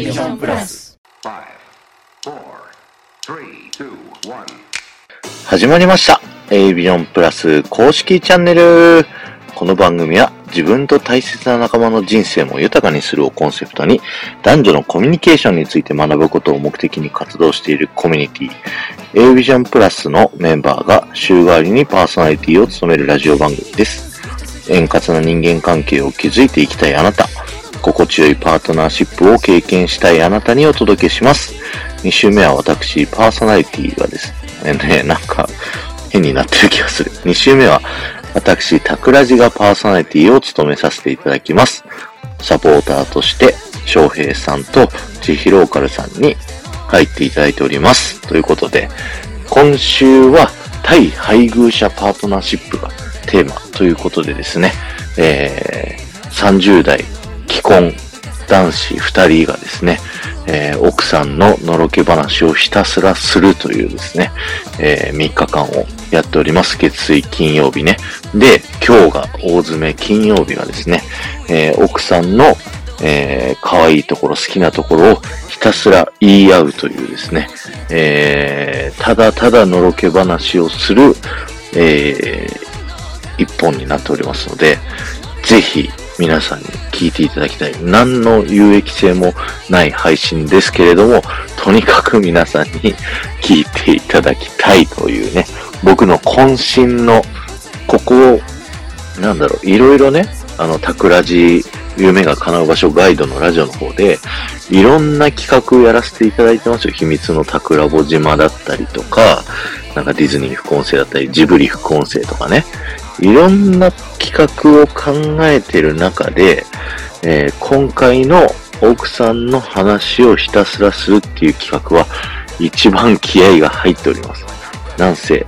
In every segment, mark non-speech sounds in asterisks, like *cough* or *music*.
A ビジョンプラス始まりました。A ビジョンプラス公式チャンネル。この番組は自分と大切な仲間の人生も豊かにするをコンセプトに男女のコミュニケーションについて学ぶことを目的に活動しているコミュニティ。A ビジョンプラスのメンバーが週替わりにパーソナリティを務めるラジオ番組です。円滑な人間関係を築いていきたいあなた、心地よいパートナーシップを経験したいあなたにお届けします。2週目は私、パーソナリティがですね、なんか変になってる気がする。2週目は私、タクラジがパーソナリティを務めさせていただきます。サポーターとして、翔平さんとジヒローカルさんに入っていただいております。ということで、今週は対配偶者パートナーシップがテーマということでですね、えー、30代既婚男子2人がですね、えー、奥さんののろけ話をひたすらするというですね、えー、3日間をやっております。月水金曜日ね。で、今日が大詰め金曜日はですね、えー、奥さんの、えー、可愛いところ、好きなところをひたすら言い合うというですね、えー、ただただのろけ話をする、えー、一本になっておりますので、ぜひ皆さんに聞いていただきたい。何の有益性もない配信ですけれども、とにかく皆さんに聞いていただきたいというね、僕の渾身の、ここを、なんだろう、いろいろね、あの、タクラジ、夢が叶う場所ガイドのラジオの方で、いろんな企画をやらせていただいてますよ。秘密のタクラボ島だったりとか、なんかディズニー副音声だったり、ジブリ副音声とかね。いろんな企画を考えてる中で、えー、今回の奥さんの話をひたすらするっていう企画は一番気合が入っております。なんせ、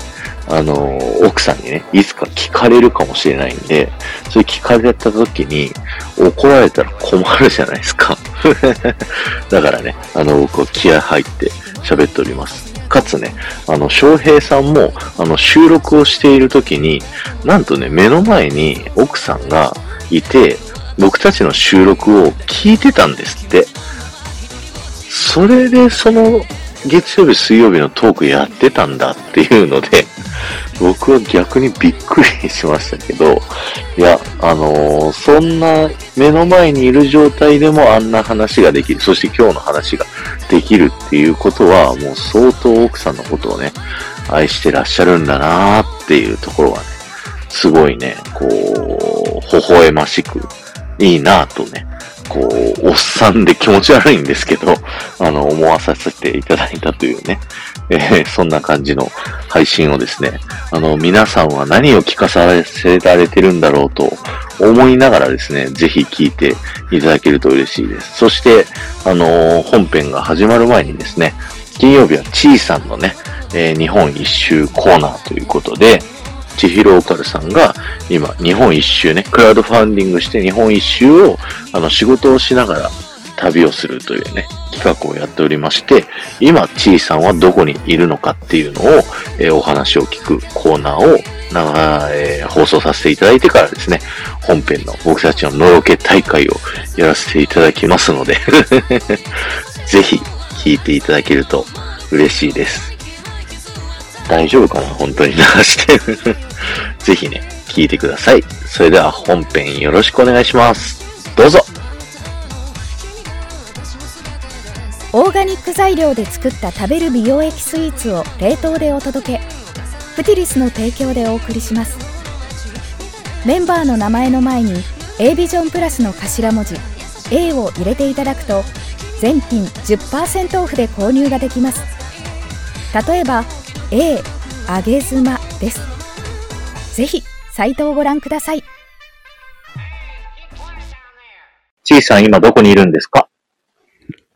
あのー、奥さんにね、いつか聞かれるかもしれないんで、それ聞かれた時に怒られたら困るじゃないですか。*laughs* だからね、あの、僕は気合入って喋っております。かつね、あの、翔平さんも、あの、収録をしている時に、なんとね、目の前に奥さんがいて、僕たちの収録を聞いてたんですって。それで、その、月曜日、水曜日のトークやってたんだっていうので、僕は逆にびっくりしましたけど、いや、あのー、そんな目の前にいる状態でもあんな話ができる、そして今日の話ができるっていうことは、もう相当奥さんのことをね、愛してらっしゃるんだなーっていうところはね、すごいね、こう、微笑ましく、いいなぁとね、こう、おっさんで気持ち悪いんですけど、*laughs* あの、思わさせていただいたというね、えー、そんな感じの配信をですね、あの、皆さんは何を聞かさせられてるんだろうと思いながらですね、ぜひ聞いていただけると嬉しいです。そして、あのー、本編が始まる前にですね、金曜日はちーさんのね、えー、日本一周コーナーということで、千尋オカルさんが今日本一周ね、クラウドファンディングして日本一周をあの仕事をしながら旅をするというね、企画をやっておりまして、今、ちいさんはどこにいるのかっていうのを、えー、お話を聞くコーナーをな、えー、放送させていただいてからですね、本編の僕たちののろけ大会をやらせていただきますので *laughs* ぜひ聞いていただけると嬉しいです。大丈夫かな本当に。流 *laughs* してぜひね、聞いてください。それでは本編よろしくお願いします。どうぞ。オーガニック材料で作った食べる美容液スイーツを冷凍でお届け。プティリスの提供でお送りします。メンバーの名前の前に A ビジョンプラスの頭文字 A を入れていただくと全品10%オフで購入ができます。例えば A 揚げ妻ですぜひサイトをご覧くださいちいさん今どこにいるんですか？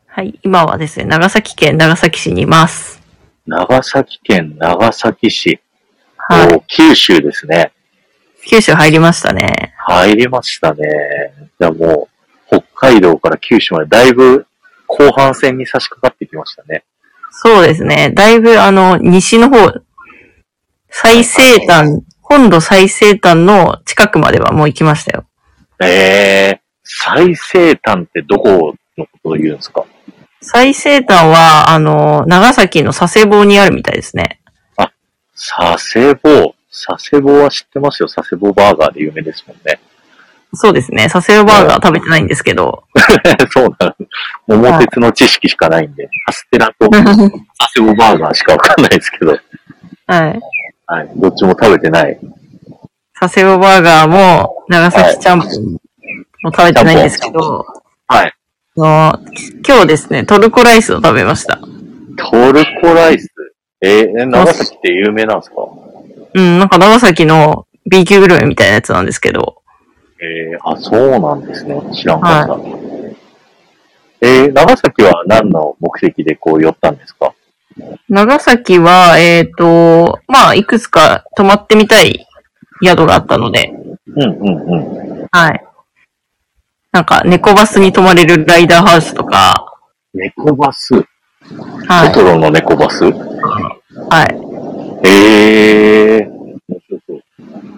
はい、今はですね、長崎県長崎市にいます。長崎県長崎市。はい。九州ですね。九州入りましたね。入りましたね。じゃあもう、北海道から九州までだいぶ後半戦に差し掛かってきましたね。そうですね。だいぶあの、西の方、最西端、本土最西端の近くまではもう行きましたよ。ええー、最西端ってどこのことを言うんですか？最西端は、あの、長崎の佐世保にあるみたいですね。佐世保。佐世保は知ってますよ。佐世保バーガーで有名ですもんね。そうですね。佐世保バーガー食べてないんですけど。*laughs* そうなの。桃鉄の知識しかないんで、カステラと佐世保バーガーしかわかんないですけど、はい。はい。どっちも食べてない。佐世保バーガーも、長崎ちゃんぽんも食べてないんですけど、はい。あの今日ですね、トルコライスを食べました。トルコライス？えー、長崎って有名なんですか？うん、なんか長崎の B 級グルメみたいなやつなんですけど、えー、あ、そうなんですね。知らんかった。えー、長崎は何の目的でこう寄ったんですか？長崎は、えっ、と、まあ、いくつか泊まってみたい宿があったので、うんうんうん。はい。なんか、猫バスに泊まれるライダーハウスとか、猫バス？はい。トトロの猫バス？はい。えー。面白そうあ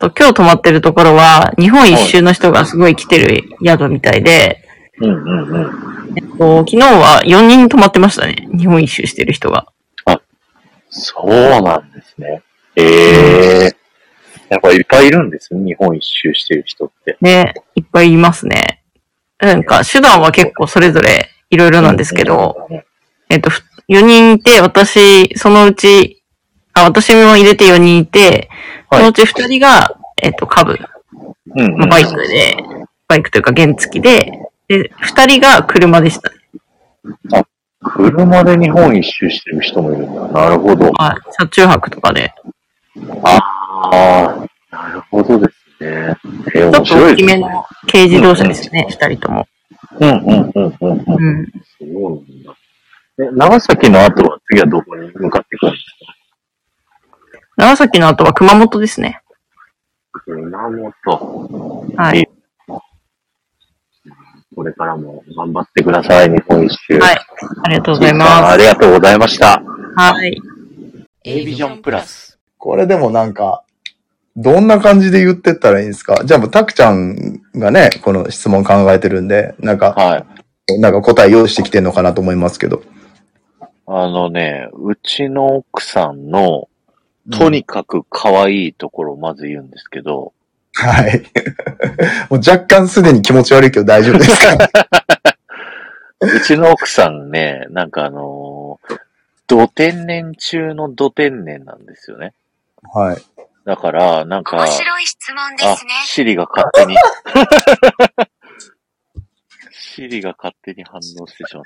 と今日泊まってるところは、日本一周の人がすごい来てる宿みたいで、うんうんうん。えっと、昨日は4人泊まってましたね。日本一周してる人が。そうなんですね。ええやっぱいっぱいいるんですね。日本一周してる人って。ね、いっぱいいますね。なんか、手段は結構それぞれいろいろなんですけど、えっと、ふ4人いて、私、そのうち、あ、私も入れて4人いて、はいそのうち2人が、えっと、株、うん、うん。まあバイクで、バイクというか原付で、で、2人が車でしたね。車で日本一周してる人もいるんだ。なるほど。はい。車中泊とかで。ああ、なるほどですね。えー、面ちょっと大白いですね。きめの軽自動車ですね、2人とも。うんうんうんうんうん。うん。そうなんだ。え、長崎の後は次はどこに向かっていくんです長崎の後は熊本ですね。か熊本。はい。これからも頑張ってください、日本一周。はい。ありがとうございあまりがとうございました。す。はい。A ビジョンプラス。これでもなんか、どんな感じで言ってったらいいんですか？じゃあもう、たくちゃんがね、この質問考えてるんで、なんか、はい。なんか答え用意してきてんのかなと思いますけど。あのね、うちの奥さんの、とにかく可愛いところをまず言うんですけど、はい。*laughs* もう若干すでに気持ち悪いけど大丈夫ですか？*laughs* うちの奥さんね、なんかあのー、土天然中の土天然なんですよね。はい。だから、なんか、面白い質問であすね。、シリが勝手に、*laughs* シリが勝手に反応してしまっ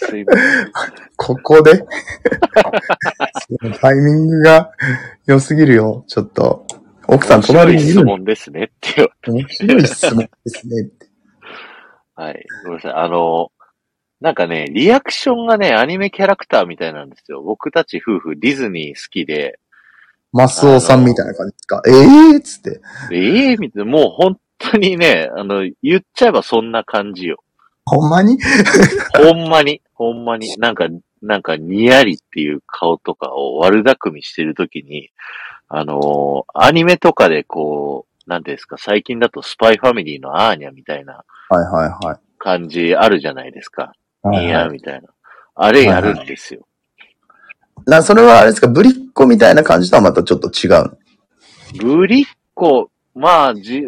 た。すいません。ここで？*laughs* タイミングが良すぎるよ。ちょっと。奥さん隣に *laughs* い質るの問ですねって面白い質問ですねって。はい。ごめんなさい。あの、なんかね、リアクションがね、アニメキャラクターみたいなんですよ。僕たち夫婦ディズニー好きで、マスオさんみたいな感じですか？ええー、っつって。ええみたいな、もう本当にね、あの、言っちゃえばそんな感じよ。ほんまに？ほんまに、ほんまに、なんか、なんか、にやりっていう顔とかを悪巧みしてるときに、あのーアニメとかでこう、なんですか、最近だとスパイファミリーのアーニャみたいなはいはいはい。感じあるじゃないですか。はいニヤはいみたいな。あれやるんですよ。な、それはあれですか、ぶりっ子みたいな感じとはまたちょっと違うの？いぶりっ子、まあ、じ、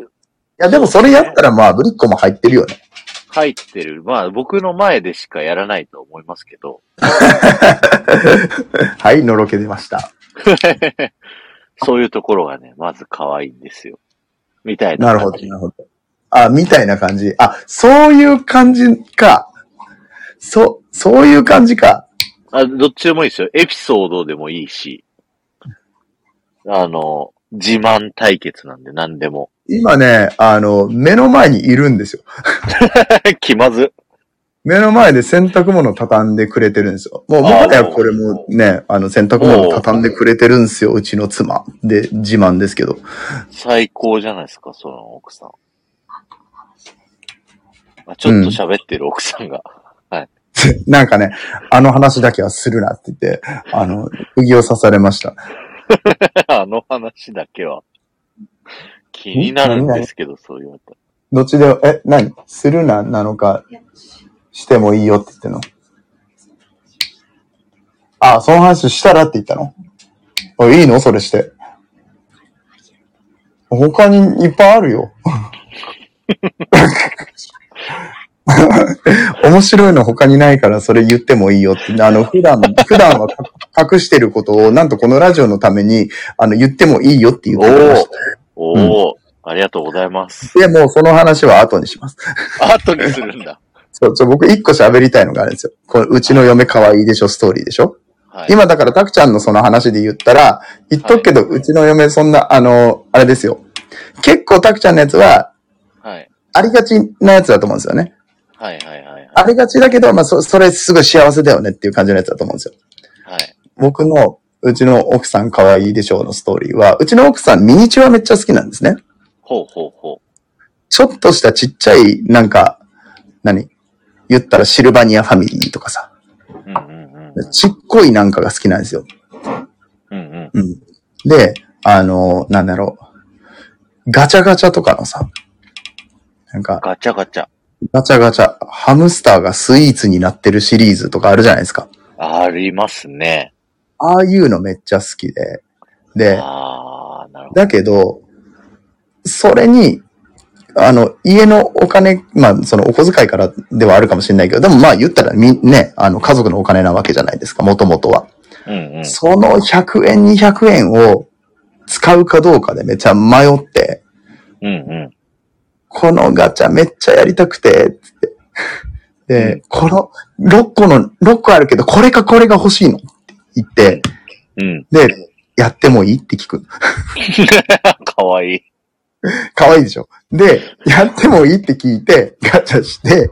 や、でもそれやったらまあ、ぶりっ子も入ってるよね。入ってる。まあ、僕の前でしかやらないと思いますけど。*laughs* はい、のろけ出ました。*laughs* そういうところがね、まず可愛いんですよ。みたいな。なるほど、なるほど。あ、みたいな感じ。あ、そういう感じか。そ、そういう感じか。あ、どっちでもいいですよ。エピソードでもいいし。あの、自慢対決なんで何でも。今ね、あの、目の前にいるんですよ。*laughs* 気まず。目の前で洗濯物畳んでくれてるんですよ。もう、もはやこれもね、あの、洗濯物畳んでくれてるんですよ。うちの妻。で、自慢ですけど。最高じゃないですか、その奥さん。あちょっと喋ってる奥さんが。*laughs* なんかね、あの話だけはするなって言って、あの、釘を刺されました。*laughs* あの話だけは。気になるんですけど、そう言われたら。どっちで、え、何？するな、なのか。してもいいよって言ってんの？あ、その話したらって言ったの？あいいの？それして。他にいっぱいあるよ。*laughs* 面白いの他にないからそれ言ってもいいよって。あの、普段、普段は隠してることを、なんとこのラジオのために、あの、言ってもいいよって言ってました。おー、ありがとうございます。で、もうその話は後にします。後にするんだ。そう、ちょ僕一個喋りたいのがあるんですよ。これ、うちの嫁可愛いでしょストーリーでしょはい。今だから、たくちゃんのその話で言ったら、言っとくけど、うちの嫁そんな、あの、あれですよ。結構たくちゃんのやつは、はい。ありがちなやつだと思うんですよね。はいはいはいはい。ありがちだけど、まあ、そ、それすごい幸せだよねっていう感じのやつだと思うんですよ。はい。僕の、うちの奥さん可愛いでしょうのストーリーは、うちの奥さんミニチュアめっちゃ好きなんですね。ほうほうほちょっとしたちっちゃい、なんか、何？言ったらシルバニアファミリーとかさ、う。うんうんうん。ちっこいなんかが好きなんですよ。うんうん。うん。で、あの、なんだろう。ガチャガチャとかのさ、なんか、ガチャガチャ。ガチャガチャ、ハムスターがスイーツになってるシリーズとかあるじゃないですか。ありますね。ああいうのめっちゃ好きで。で。だけど、それに、あの、家のお金、まあ、そのお小遣いからではあるかもしれないけど、でもまあ言ったらみ、ね、あの、家族のお金なわけじゃないですか、もともとは。うんうん。その100円、200円を使うかどうかでめっちゃ迷って、うんうん。このガチャめっちゃやりたくて、つって。で、この6個の、6個あるけど、これかこれが欲しいのって言って、うん。で、やってもいい？って聞く。*laughs* かわいい。かわいいでしょ？で、やってもいいって聞いて、ガチャして、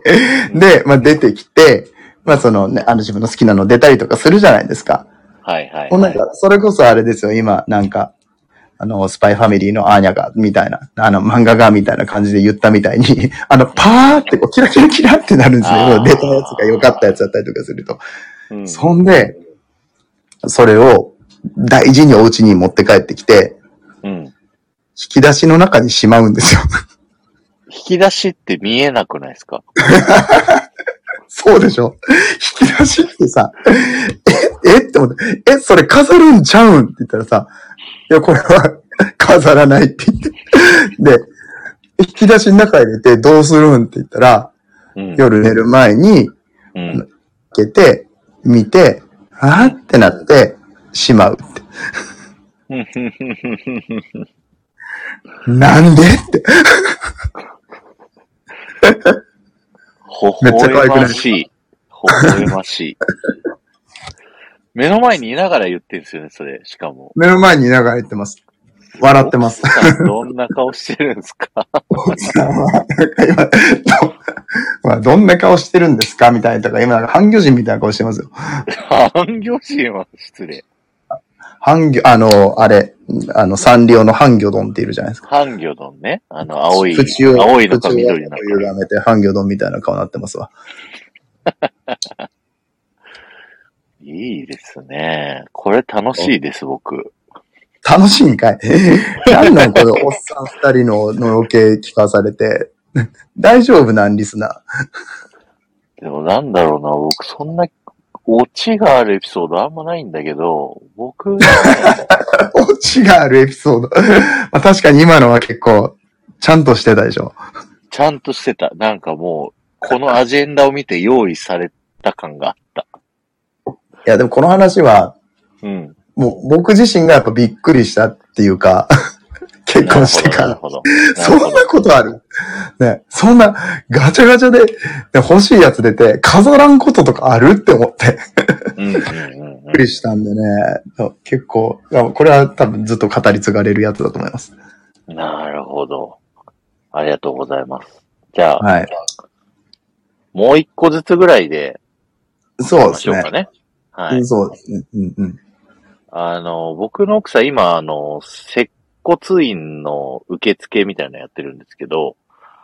で、まあ出てきて、まあそのね、あの自分の好きなの出たりとかするじゃないですか。はいはい、はい。んか、それこそあれですよ、今、なんか、あの、スパイファミリーのアーニャが、みたいな、あの、漫画が、みたいな感じで言ったみたいに、*laughs* あの、パーってこう、キラキラキラってなるんですよ。出たやつが良かったやつだったりとかすると。うんそんで、それを大事にお家に持って帰ってきて、うん。引き出しの中にしまうんですよ。引き出しって見えなくないですか？*laughs* そうでしょ？引き出しってさ、え、えって思って、え、それ飾るんちゃうんって言ったらさ、いや、これは *laughs* 飾らないって言って。で、引き出しの中入れてどうするんって言ったら、うん。夜寝る前にうん。開けて、見て、あーってなって、しまうって。*laughs* なんで？って。ほめっちゃ可くない？ましい。ほほえましい。*laughs* 目の前にいながら言ってんすよね、それ。しかも。目の前にいながら言ってます。笑ってます。どんな顔してるんですか？*laughs* どんな顔してるんですかみたいなとか、今なんか半魚人みたいな顔してますよ。半魚人は失礼。半魚、あの、あれ、あの、サンリオの半魚丼っているじゃないですか。半魚丼ね。あの、青い、青いのか緑のか。歪めて半魚丼みたいな顔になってますわ。*laughs* いいですね。これ楽しいです、僕。楽しいんかい？*laughs* なんなんこれ、おっさん二人ののろけ聞かされて。*laughs* 大丈夫なんリスナでもなんだろうな、僕そんなオチがあるエピソードあんまないんだけど、僕、ね、ー。オチがあるエピソード。*laughs* まあ、確かに今のは結構、ちゃんとしてたでしょ。ちゃんとしてた。なんかもう、このアジェンダを見て用意された感があった。いや、でもこの話は、うん。もう僕自身がやっぱびっくりしたっていうか、*laughs* 結婚してから。そんなことある？ね、そんなガチャガチャでで欲しいやつ出て飾らんこととかあるって思ってびっうんうんうんうんくりしたんでね、結構、これは多分ずっと語り継がれるやつだと思います。なるほど。ありがとうございます。じゃあ、はい。もう一個ずつぐらいで、そうですねしょうか。ね。はい。そうですね。うんうん。あの、僕の奥さん、今、あの、接骨院の受付みたいなのやってるんですけど、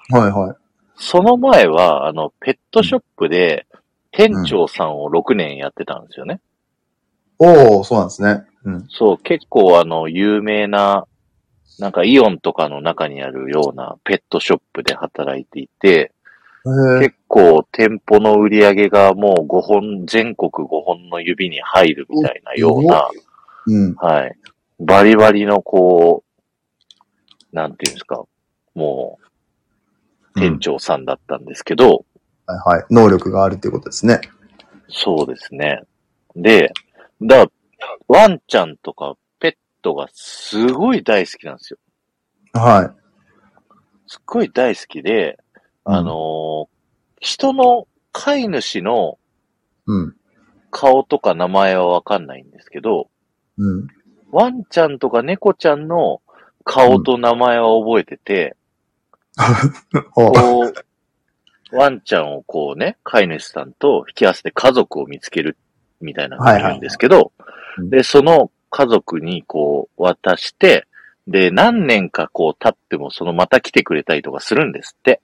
はいはい。その前は、あの、ペットショップで、店長さんを6年やってたんですよね。おおそうなんですね。うん。そう、結構あの、有名な、なんかイオンとかの中にあるようなペットショップで働いていて、へえ。結構店舗の売り上げがもう5本、全国5本の指に入るみたいなような、うん。はい。バリバリのこう、なんていうんですか、もう、店長さんだったんですけど、はいはい。能力があるっていうことですね。そうですね。で、だワンちゃんとかペットがすごい大好きなんですよ。はすっごい大好きで、うんあのー人の飼い主のい。うん。顔とか名前はわかんないんですけど、うん。ワンちゃんとか猫ちゃんの顔と名前は覚えてて、おこう、ワンちゃんをこうね、飼い主さんと引き合わせて家族を見つけるみたいなのがいるんですけど、で、その家族にこう渡して、で、何年かこう経ってもそのまた来てくれたりとかするんですって。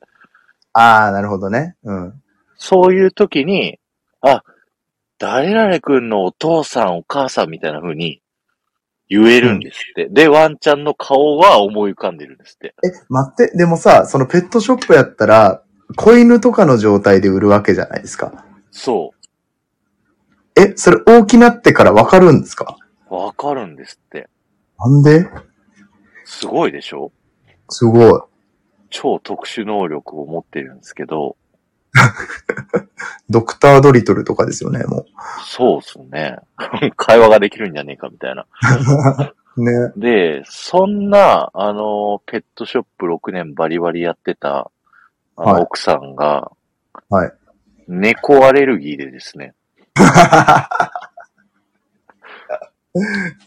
ああ、なるほどね。うん。そういう時に、あ、誰々くんのお父さんお母さんみたいな風に言えるんですって。で、ワンちゃんの顔は思い浮かんでるんですって。え、待って、でもさ、そのペットショップやったら、子犬とかの状態で売るわけじゃないですか。そえ、それ大きなってからわかるんですか？う。わかるんですって。なんで？すごいでしょ？すごい。超特殊能力を持ってるんですけど、*laughs* ドクタードリトルとかですよね、もそうっすね。*laughs* 会話ができるんじゃねえかみたいな。う。*laughs* ね。で、そんな、あの、ペットショップ6年バリバリやってた、あの、はい奥さんが、はい。猫アレルギーでですね、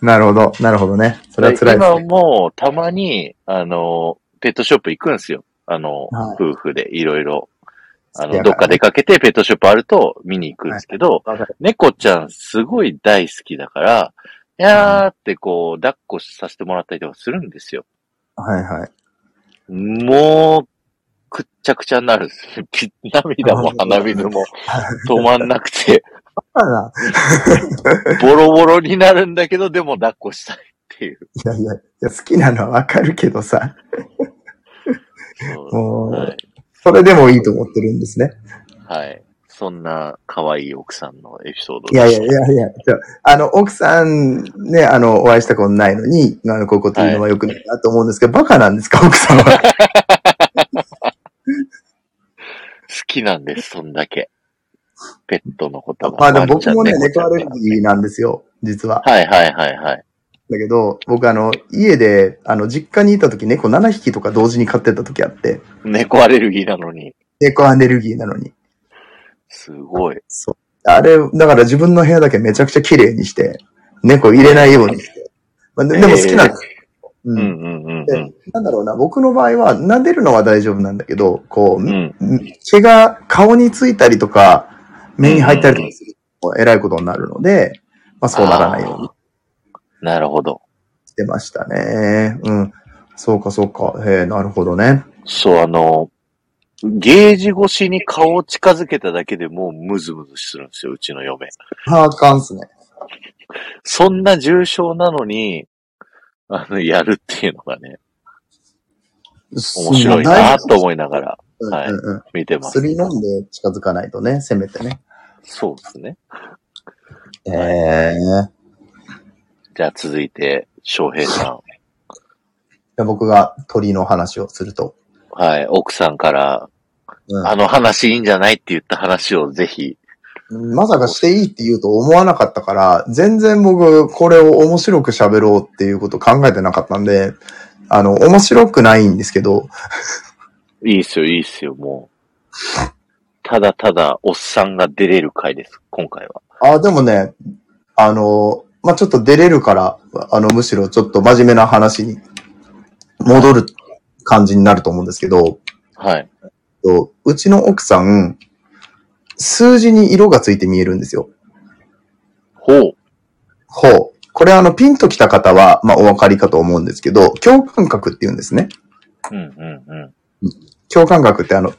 なるほど、なるほどね。それは辛いです今ね。もたまに、あの、ペットショップ行くんですよ。あの、はい夫婦でいろいろ。あの、どっか出かけてペットショップあると見に行くんですけど、わかる猫ちゃんすごい大好きだから、いやーってこう、抱っこさせてもらったりとかするんですよ。はいはい。もう、くっちゃくちゃになるんですよ。ぴ涙も鼻水も *laughs* 止まんなくて、*laughs* ボロボロになるんだけど、でも抱っこしたいっていう。いやいや、いや好きなのはわかるけどさ、そうもう、はい。それでもいいと思ってるんですね。はい。そんな可愛い奥さんのエピソードいやいやいやいや、ああの、奥さんね、あの、お会いしたことないのに、あの、こういうこと言うのは良くないなと思うんですけど、バカなんですか、奥さんは？好きなんです、そんだけ。ペットのことが。まあでも僕もね、猫アレルギーなんですよ、実は。はいはいはいはい。だけど、僕あの、家で、あの、実家にいた時猫7匹とか同時に飼ってた時あって、猫アレルギーなのに。猫アレルギーなのに。すごい。そう。あれ、だから自分の部屋だけめちゃくちゃ綺麗にして、猫入れないようにして。まあ、ででも好きなんです。う。うんんうんうんうん。なんだろうな、僕の場合は、撫でるのは大丈夫なんだけど、こう、うん。毛が顔についたりとか、目に入ったりとかすると、えらいことになるので、まあそうならないようになるほど。してましたね。うん。そうかそうか。へえ、なるほどね。そう、あの、ゲージ越しに顔を近づけただけでもうムズムズするんですよ、うちの嫁。あかんっすね。そんな重症なのに、あの、やるっていうのがね、面白いなと思いながらうんはいうんうん。見てます。薬飲んで近づかないとね、せめてね。そうですね。ええじゃあ続いて、翔平さん。じゃあ僕が鳥の話をすると。はい。奥さんから、うんあの話いいんじゃないって言った話をぜひ。まさかしていいって言うと思わなかったから、全然僕、これを面白く喋ろうっていうこと考えてなかったんで、あの、面白くないんですけど、いいっすよ、いいっすよ、もう。ただただ、おっさんが出れる回です、今回は。あ、でもね、あの、まあ、ちょっと出れるから、あの、むしろちょっと真面目な話に戻る感じになると思うんですけど、はい。とうちの奥さん、数字に色がついて見えるんですよ。ほう。ほう。これあの、ピンときた方は、まあ、お分かりかと思うんですけど、共感覚って言うんですね。うん、うん、うん。共感覚ってあの、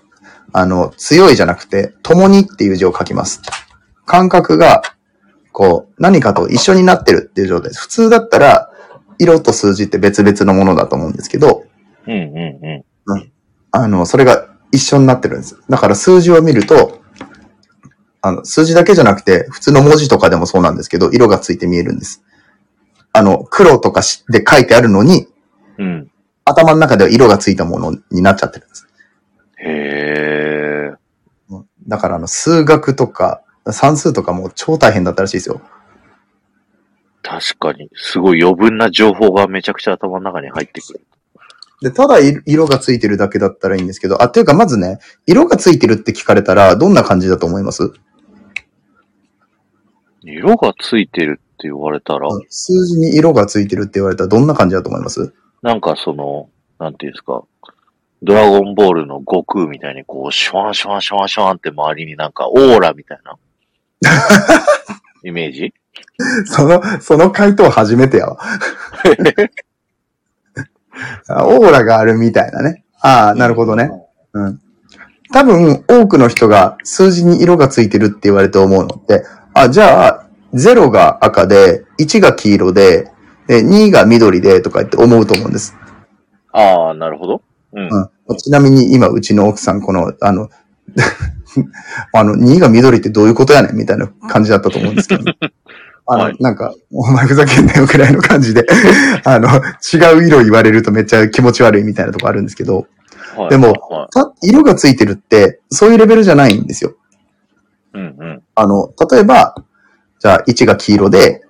あの、強いじゃなくて、共にっていう字を書きます。感覚が、こう、何かと一緒になってるっていう状態です。普通だったら、色と数字って別々のものだと思うんですけど、うん、うん、うあの、それが一緒になってるんです。だから数字を見ると、あの、数字だけじゃなくて、普通の文字とかでもそうなんですけど、色がついて見えるんです。あの、黒とかしで書いてあるのに、うん。頭の中では色がついたものになっちゃってるんです。へえ。だからあの、数学とか、算数とかも超大変だったらしいですよ。確かに。すごい余分な情報がめちゃくちゃ頭の中に入ってくる。で、ただい色がついてるだけだったらいいんですけど、あ、というかまずね、色がついてるって聞かれたら、どんな感じだと思います？色がついてるって言われたら、数字に色がついてるって言われたらどんな感じだと思います？なんかその、なんていうんですか、ドラゴンボールの悟空みたいにこう、シュワンシュワンシュワンシュワンって周りになんかオーラみたいなイメージ？その、その回答初めてやわ。*laughs* あオーラがあるみたいなね。ああ、なるほどね。うん。多分、多くの人が数字に色がついてるって言われて思うのって、あ、じゃあ、0が赤で、1が黄色で、で2が緑でとか言って思うと思うんです。ああ、なるほど。うん。うん。ちなみに今、うちの奥さん、この、あの、*laughs* あの、2が緑ってどういうことやねんみたいな感じだったと思うんですけど、*laughs* あの、はいなんか、お前ふざけんなよくらいの感じで、*laughs* あの、違う色言われるとめっちゃ気持ち悪いみたいなとこあるんですけど、はいでもはた色がついてるって、そういうレベルじゃないんですよ。い、うんうん。あの、例えば、じゃあ1が黄色で、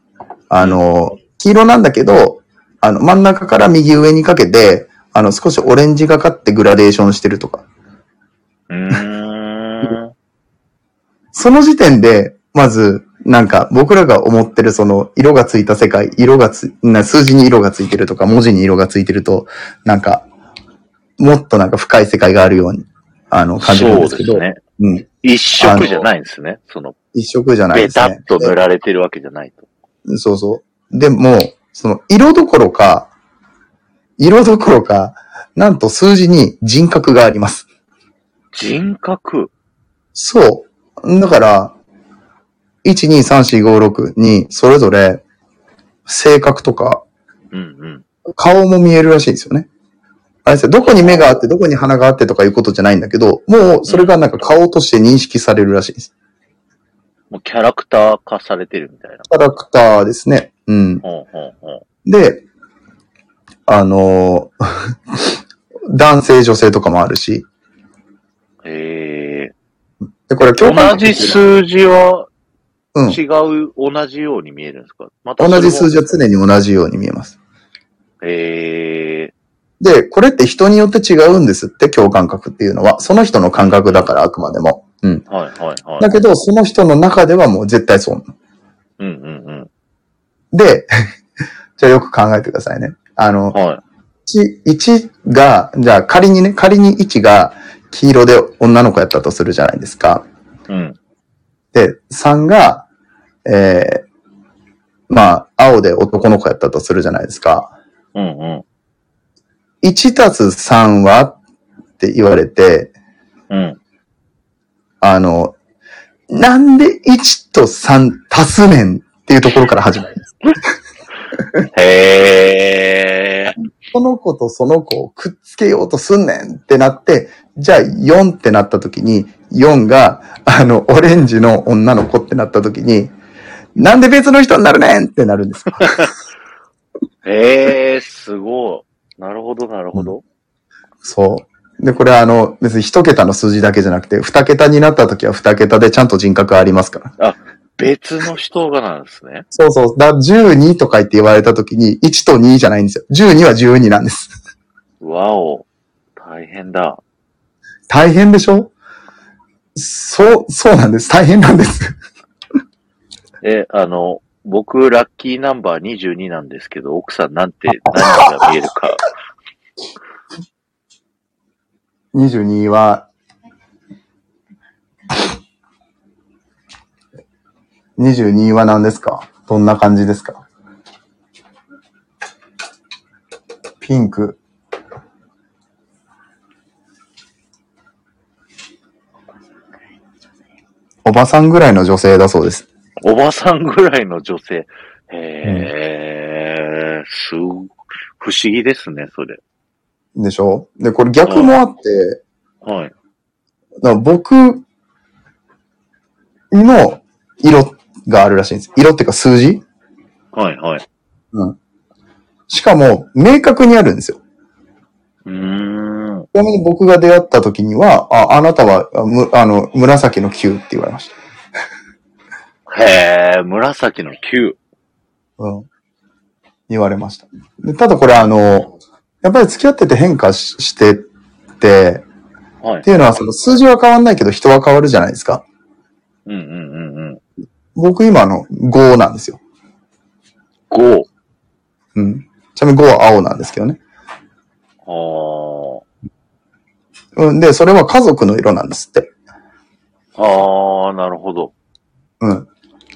あの、黄色なんだけど、あの、真ん中から右上にかけて、あの、少しオレンジがかってグラデーションしてるとか。うーん。その時点で、まず、なんか、僕らが思ってるその、色がついた世界、色がつ、な数字に色がついてるとか、文字に色がついてると、なんか、もっとなんか深い世界があるように、あの、感じるんそうですけど、ですね。うん。一色じゃないんですね。その、一色じゃないベですね。タっと塗られてるわけじゃないと。そうそう。でも、その、色どころか、色どころか、なんと数字に人格があります。人格？そう。だから、1、2、3、4、5、6に、それぞれ、性格とか、うんうん。顔も見えるらしいんですよね。あれですよ、どこに目があって、どこに鼻があってとかいうことじゃないんだけど、もう、それがなんか顔として認識されるらしいです。もうキャラクター化されてるみたいな。キャラクターですね。うん。ほうほうほう。で、あのー *laughs* 男性、女性とかもあるし、えで、これー、共感同じ数字はうん違う、同じように見えるんですか？また同じ数字はは。常に同じように見えます。えで、これって人によって違うんですって、共感覚っていうのは。その人の感覚だから、あくまでも。うん。ー、はいはいはい。だけど、その人の中ではもう絶対そうなの。うんうんで、*laughs* じゃあよく考えてくださいね。あのうん。、は1、1が、じゃあ仮にね、仮に1が黄色で女の子やったとするじゃないですか。い。うん。で、3が、えー、まあ、青で男の子やったとするじゃないですか。うんうん。1たす3はって言われて、うん。あの、なんで1と3足すねんっていうところから始まるんです。へー。*laughs* その子とその子をくっつけようとすんねんってなって、じゃあ4ってなった時に、4が、あの、オレンジの女の子ってなった時に、なんで別の人になるねんってなるんですかへ *laughs* ー、すごい。なるほど、なるほど。そう。で、これはあの、別に一桁の数字だけじゃなくて、二桁になった時は二桁でちゃんと人格ありますから。別の人がなんですね。そうそう。だ12とか言って言われた時に、1と2じゃないんですよ。12は12なんです。わお。大変だ。大変でしょ？そう、そうなんです。大変なんです。*laughs* え、あの、僕、ラッキーナンバー22なんですけど、奥さんなんて、何が見えるか。*laughs* 22は、22は何ですか？どんな感じですか？ピンク。おばさんぐらいの女性だそうです。おばさんぐらいの女性。へー、す、不思議ですね、それ。でしょ？で、これ逆もあって、はい。だから僕の色があるらしいんです。色っていうか数字？はいはい。うん。しかも、明確にあるんですよ。うーん。ちなみに僕が出会った時には、あ、あなたは、あむあの、紫の9って言われました。へえ、紫の9。うん。言われました。でただこれあの、やっぱり付き合ってて変化ししてって、はいって。いうのはその数字は変わんないけど人は変わるじゃないですか。うんうんうんうん。僕今あの5なんですよ。5。うん。ちなみに5は青なんですけどね。あー。うん。で、それは家族の色なんですって。あー、なるほど。うん。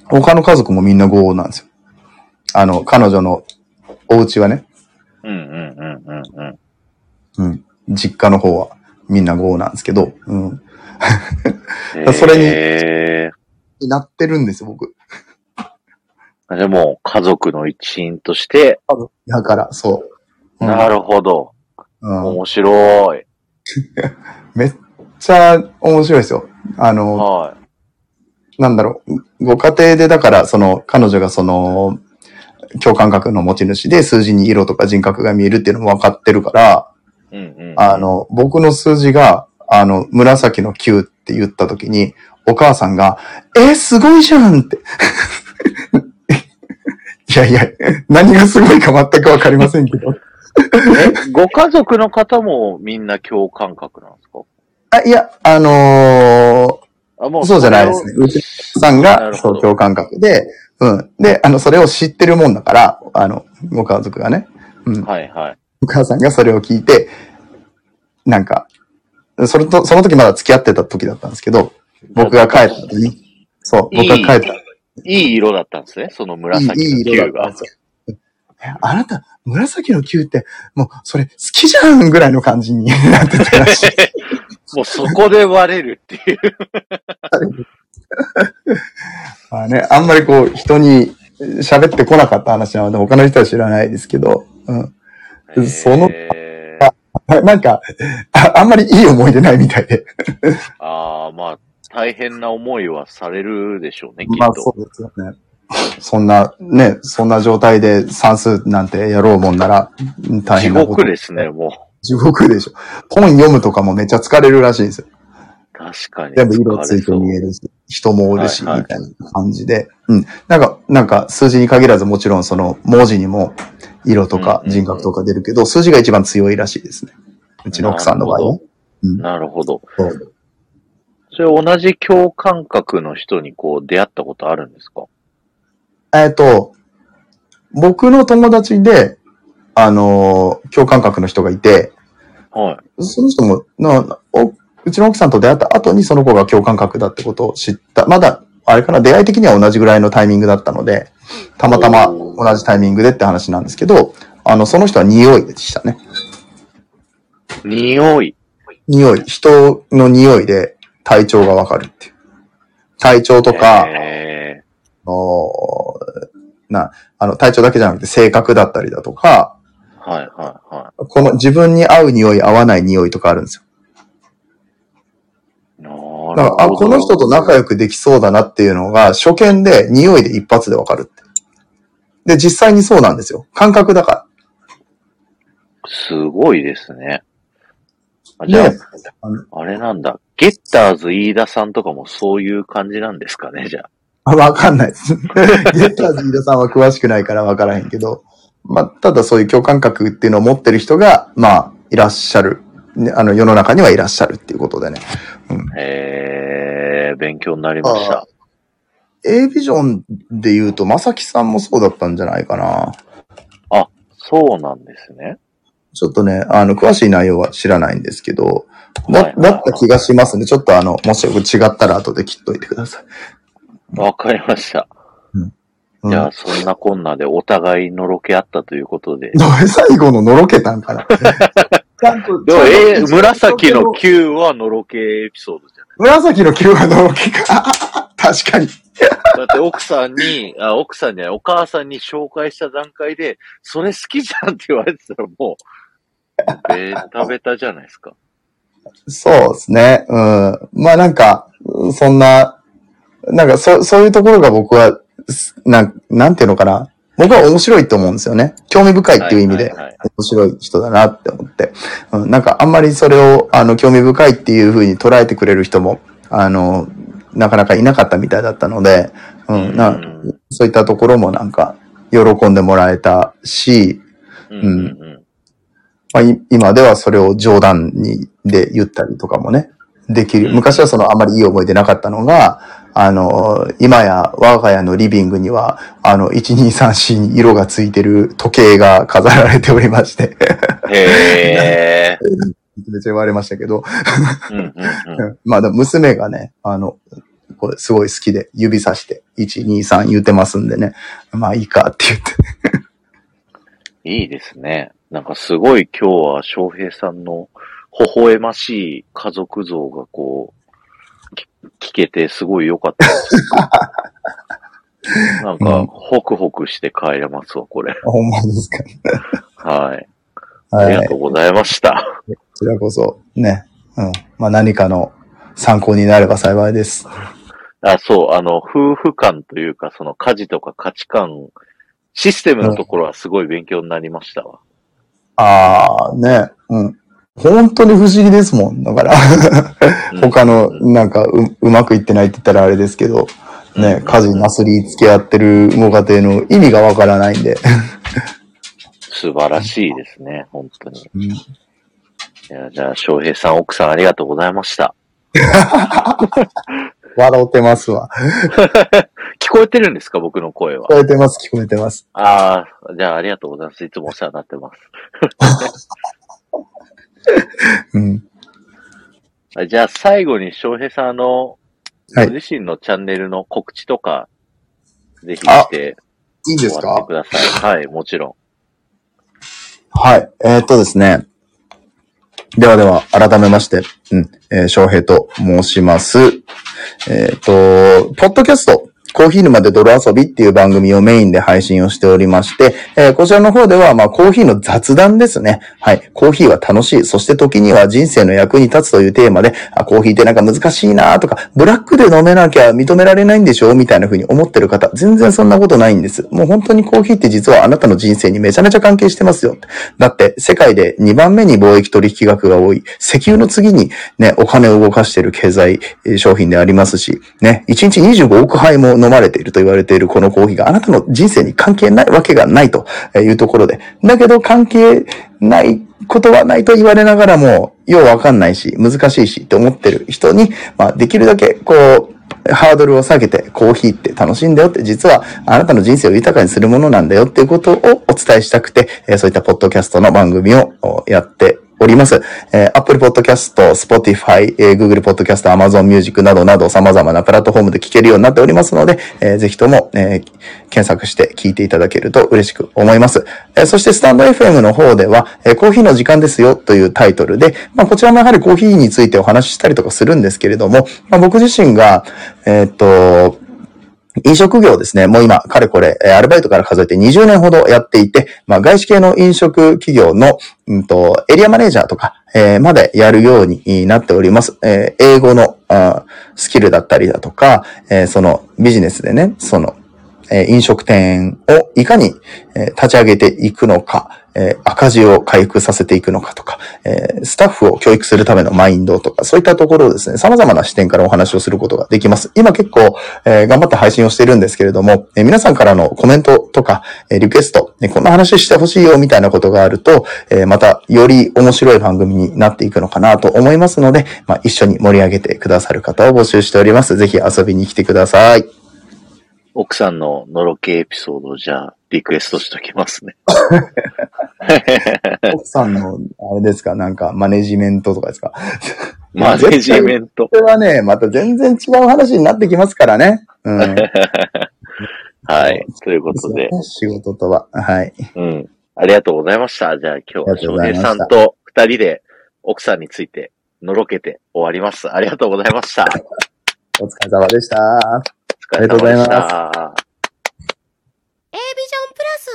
他の家族もみんな5なんですよ。あの、彼女のお家はね。うんうんうんうんうん。うん。実家の方はみんな5なんですけど。うん。*laughs* それにへになってるんですよ、僕。ー。でも、家族の一員として、だから、そう。うんなるほど。うん。面白い。めっちゃ面白いですよ。あの、はなんだろう。ご家庭でだから、その、彼女がその、共感覚の持ち主で数字に色とか人格が見えるっていうのも分かってるから、い。うんうん。あ、の、僕の数字が、あの、紫の9って言った時に、お母さんが、えーすごいじゃんって。*laughs* いやいや、何がすごいか全くわかりませんけど。え、*laughs* ご家族の方もみんな共感覚なんですか？あ、いや、あのあ、もーそうじゃないですね。うちさんが、そう、共感覚で、うん。で、あの、それを知ってるもんだから、あの、ご家族がね。うん。はいはい。お母さんがそれを聞いて、なんか、それと、その時まだ付き合ってた時だったんですけど、僕が帰った時に、そう、僕が帰った。いい色だったんですね、そのいい紫いいの球が色だったん。ですよ。えあなた、紫の球って、もう、それ好きじゃんぐらいの感じになってたらしい。*laughs* もうそこで割れるっていう。*laughs* まあね、あんまりこう、人に喋ってこなかった話なので、他の人は知らないですけど、うん。そのなんか、ああんまりいい思い出ないみたいで。ああ、まあ、大変な思いはされるでしょうね、きっと。まあそうですよね。そんな、ね、そんな状態で算数なんてやろうもんなら、うん大地変なこと。獄ですね、。も地獄でしょ。本読むとかもめっちゃ疲れるらしいんですよ。う。確かに。全部色ついて見えるし、人もおるし、みはいはいたいな感じで。うん。なんか、なんか数字に限らずもちろんその文字にも色とかうんうんうん人格とか出るけど、数字が一番強いらしいですね。うちの奥さんの場合は。なるほど。そうそれ同じ共感覚の人にこう出会ったことあるんですか？えっと、僕の友達で、あのー共感覚の人がいて、はい。その人も、なおうちの奥さんと出会った後にその子が共感覚だってことを知った。まだ、あれかな、出会い的には同じぐらいのタイミングだったので、たまたま同じタイミングでって話なんですけど、あの、その人は匂いでしたね。匂い。匂い。人の匂いで体調がわかるっていう。体調とか、えのな、あの、体調だけじゃなくて性格だったりだとか、ー、はいはいはこの自分に合う匂い、合わない匂いとかあるんですよ。い。なるほど。だから、あ、この人と仲良くできそうだなっていうのが、初見で匂いで一発でわかるって。で、実際にそうなんですよ。感覚だかすごいですね。あら。じゃあ、ねあれなんだ。ゲッターズ飯田さんとかもそういう感じなんですかね、じゃあ。あ *laughs* わかんないです。ゲッターズ飯田さんは詳しくないからわからへんけど、まあ、ただそういう共感覚っていうのを持ってる人が、まあ、いらっしゃる。ね、あの、世の中にはいらっしゃるっていうことでね。へえー、勉強になりました。A ビジョンで言うと、まさきさんもそうだったんじゃないかな。そうなんですね。ちょっとね、あの、詳しい内容は知らないんですけど、だだった気がしますね。ちょっとあの、もし違ったら後で切っといてください。わかりました。うんじゃあ、そんなこんなでお互いのろけあったということで。*laughs* どれ最後ののろけたんかなちゃんとでも、えー、紫の木。9はのろけエピソードじゃない？紫の球はのろけか。確かに。だって奥さんに、あ、奥さんじゃない、お母さんに紹介した段階で、それ好きじゃんって言われてたらもう、ベタベタじゃないですか。そうですね。うん。まあなんか、そんな、なんかそ、そういうところが僕は、すなん、なんていうのかな。僕は面白いと思うんですよね。興味深いっていう意味で面白い人だなって思って。うん、なんかあんまりそれを、あの、興味深いっていう風に捉えてくれる人も、あの、なかなかいなかったみたいだったので、うん、なうんそういったところもなんか、喜んでもらえたし、うんうんうん。まあ、い今ではそれを冗談にで言ったりとかもね、できる。うん昔はそのあまりいい思い出なかったのが、あの、今や我が家のリビングには、あの、1234に色がついてる時計が飾られておりまして、へえ。めっちゃ言われましたけど、うんうんうん。*laughs* まあでも娘がね、あの、これすごい好きで指さして、123言ってますんでね、まあいいかって言って。*laughs* いいですね。なんかすごい今日は翔平さんの微笑ましい家族像がこう、き聞けてすごい良かったです。*laughs* なんか、うんホクホクして帰れますわ、これ。ほんまですか？はい。あはいりがと。うございました。こちらこそ、ね。うん。まあ何かの参考になれば幸いです。あ、そう、あの、夫婦間というか、その家事とか価値観、システムのところはすごい勉強になりましたわ。ああ、ね。うん。本当に不思議ですもん。だから、うん他の、なんかう、うまくいってないって言ったらあれですけど、ね、家事なすりつけ合ってるご家庭の意味がわからないんで。素晴らしいですね、本当に。うんいや、じゃあ、翔平さん、奥さんありがとうございました。*laughs* 笑ってますわ。*laughs* 聞こえてるんですか僕の声は？聞。こえてます、聞こえてます。ああ、じゃあありがとうございます。いつもお世話になってます。*laughs* うん。あじゃあ最後に翔平さんあの、はいご自身のチャンネルの告知とか、ぜひしていいで終わってください。はい、もちろはい。えーっとですね。ではでは、改めまして、うん、えー、翔平と申します。えーっと、ポッドキャスト、コーヒー沼で泥遊びっていう番組をメインで配信をしておりまして、えーこちらの方では、まあ、コーヒーの雑談ですね。はい。コーヒーは楽しい。そして時には人生の役に立つというテーマで、あ、コーヒーってなんか難しいなとか、ブラックで飲めなきゃ認められないんでしょみたいな風に思ってる方、全然そんなことないんです。もう本当にコーヒーって実はあなたの人生にめちゃめちゃ関係してますよ。だって、世界で2番目に貿易取引額が多い、石油の次にね、お金を動かしてる経済商品でありますし、ね、1日25億杯も飲まれていると言われているこのコーヒーがあなたの人生に関係ないわけがないというところで、だけど関係ないことはないと言われながらも、ようわかんないし、難しいしって思ってる人に、まあ、できるだけ、こう、ハードルを下げて、コーヒーって楽しいんだよって、実はあなたの人生を豊かにするものなんだよっていうことをお伝えしたくて、そういったポッドキャストの番組をやっております。えー Apple Podcast、Spotify、えー Google Podcast、Amazon Music などなど様々なプラットフォームで聞けるようになっておりますので、えーぜひとも、えー検索して聞いていただけると嬉しく思います。えーそしてスタンド FM の方では、えーコーヒーの時間ですよというタイトルで、まあこちらもやはりコーヒーについてお話ししたりとかするんですけれども、まあ僕自身が、えーっと、飲食業ですね。もう今、かれこれ、アルバイトから数えて20年ほどやっていて、まあ、外資系の飲食企業の、うんと、エリアマネージャーとか、えーまでやるようになっております。えー英語のあスキルだったりだとか、えーそのビジネスでね、その、え飲食店をいかに、え立ち上げていくのか、え赤字を回復させていくのかとか、えスタッフを教育するためのマインドとか、そういったところをですね、様々な視点からお話をすることができます。今結構、え頑張って配信をしているんですけれども、え皆さんからのコメントとか、えリクエスト、ねこんな話してほしいよみたいなことがあると、えーまたより面白い番組になっていくのかなと思いますので、まあ、一緒に盛り上げてくださる方を募集しております。ぜひ遊びに来てください。奥さんののろけエピソードをじゃあ、リクエストしときますね。*laughs* 奥さんの、あれですか、なんか、マネジメントとかですか？*laughs* マネジメント。これはね、また全然違う話になってきますからね。うん。*laughs* はい。ということで、仕事とは。はい。うん。ありがとうございました。じゃあ今日は翔平さんと二人で奥さんについてのろけて終わります。ありがとうございました。お疲れ様でした。お疲れ様でしありがとうございた。A ビジョンプラス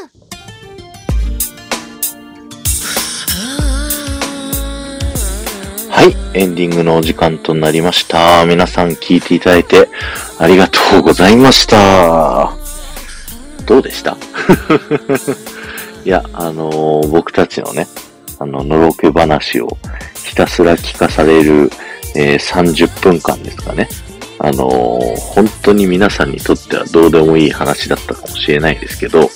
ははい、エンディングのお時間となりました。皆さん聞いていただいてありがとうございました。どうでした？*laughs* いや、あのー僕たちのね、あの、のろけ話をひたすら聞かされる、えー30分間ですかね。あのー本当に皆さんにとってはどうでもいい話だったかもしれないですけど、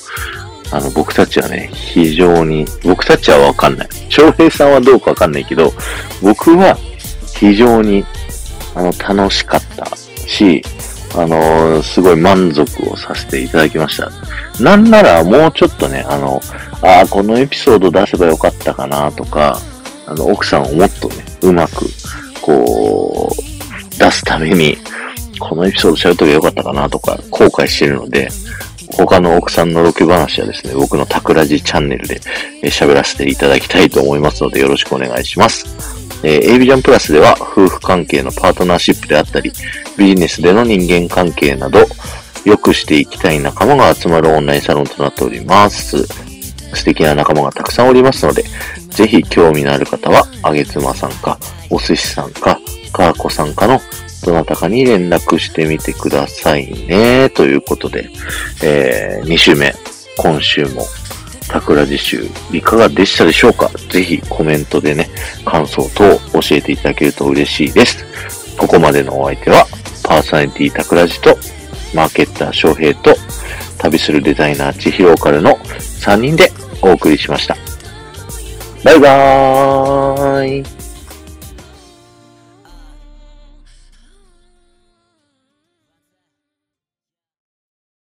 あの、僕たちはね、非常に、僕たちはわかんない。翔平さんはどうかわかんないけど、僕は非常に、あの、楽しかったし、あのすごい満足をさせていただきました。なんならもうちょっとね、あの、ああ、このエピソード出せばよかったかなとか、あの、奥さんをもっとね、うまく、すために、このエピソード喋っとけばよかったかなとか、後悔してるので、他の奥さんのロケ話はですね、僕のタクラジチャンネルで喋らせていただきたいと思いますので、よろしくお願いします。えー、A ビジョンプラスでは、夫婦関係のパートナーシップであったり、ビジネスでの人間関係など、良くしていきたい仲間が集まるオンラインサロンとなっております。素敵な仲間がたくさんおりますので、ぜひ興味のある方は、あげつまさんか、お寿司さんか、かーこさんかの、どなたかに連絡してみてくださいね。ということで、えー、2週目、今週も、タクラジ集、いかがでしたでしょうか？ぜひコメントでね、感想等教えていただけると嬉しいです。ここまでのお相手は、パーソナリティタクラジと、マーケッター翔平と、旅するデザイナー千尋カルの3人でお送りしました。バイバーイ